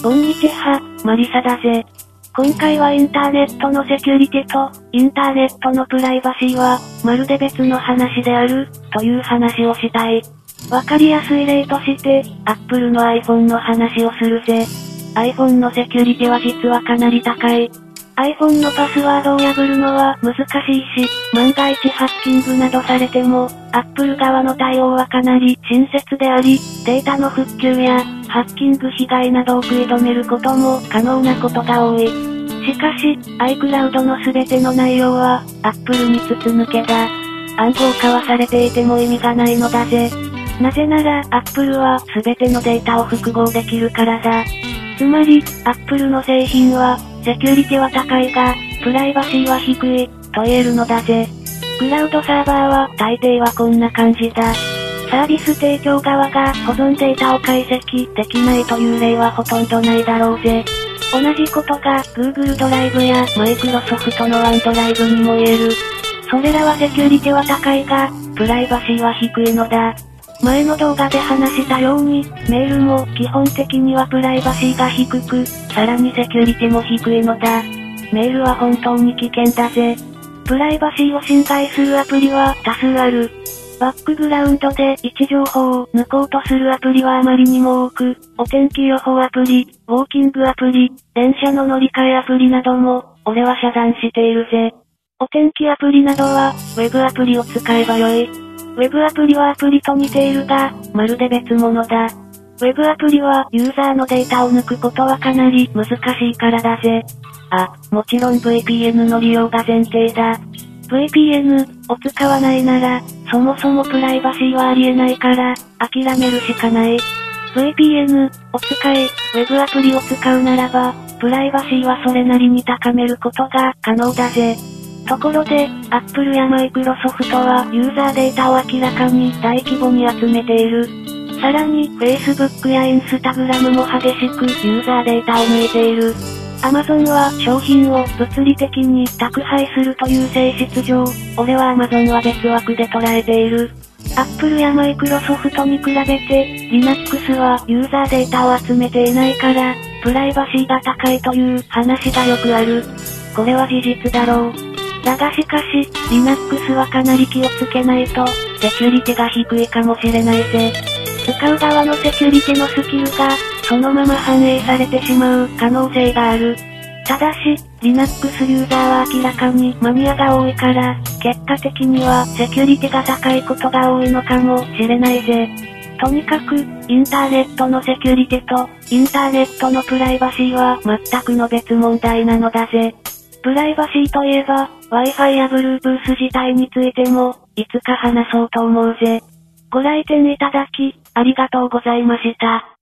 こんにちは、マリサだぜ。今回はインターネットのセキュリティと、インターネットのプライバシーは、まるで別の話である、という話をしたい。わかりやすい例として、Apple の iPhone の話をするぜ。iPhone のセキュリティは実はかなり高い。iPhone のパスワードを破るのは難しいし、万が一ハッキングなどされても、Apple 側の対応はかなり親切であり、データの復旧や、ハッキング被害などを食い止めることも可能なことが多い。しかし、iCloud の全ての内容は、Apple に筒抜けだ。暗号化はされていても意味がないのだぜ。なぜなら、Apple は全てのデータを複合できるからだ。つまり、Apple の製品は、セキュリティは高いが、プライバシーは低い、と言えるのだぜ。クラウドサーバーは大抵はこんな感じだ。サービス提供側が保存データを解析できないという例はほとんどないだろうぜ。同じことが Google ドライブや Microsoft の OneDrive にも言える。それらはセキュリティは高いが、プライバシーは低いのだ。前の動画で話したように、メールも基本的にはプライバシーが低く、さらにセキュリティも低いのだ。メールは本当に危険だぜ。プライバシーを侵害するアプリは多数ある。バックグラウンドで位置情報を抜こうとするアプリはあまりにも多く、お天気予報アプリ、ウォーキングアプリ、電車の乗り換えアプリなども、俺は遮断しているぜ。お天気アプリなどは、ウェブアプリを使えばよい。ウェブアプリはアプリと似ているが、まるで別物だ。ウェブアプリはユーザーのデータを抜くことはかなり難しいからだぜ。あ、もちろん VPN の利用が前提だ。VPN を使わないなら、そもそもプライバシーはありえないから、諦めるしかない。VPN を使い、Web アプリを使うならば、プライバシーはそれなりに高めることが可能だぜ。ところで、Apple や Microsoft はユーザーデータを明らかに大規模に集めている。さらに、Facebook や Instagram も激しくユーザーデータを抜いている。Amazon は商品を物理的に宅配するという性質上、俺は Amazon は別枠で捉えている。Apple や Microsoft に比べて、Linux はユーザーデータを集めていないから、プライバシーが高いという話がよくある。これは事実だろう。だがしかし、Linux はかなり気をつけないと、セキュリティが低いかもしれないぜ。使う側のセキュリティのスキルが、そのまま反映されてしまう可能性がある。ただし、Linux ユーザーは明らかにマニアが多いから、結果的にはセキュリティが高いことが多いのかもしれないぜ。とにかく、インターネットのセキュリティと、インターネットのプライバシーは全くの別問題なのだぜ。プライバシーといえば、Wi-Fi や Bluetooth 自体についても、いつか話そうと思うぜ。ご来店いただき、ありがとうございました。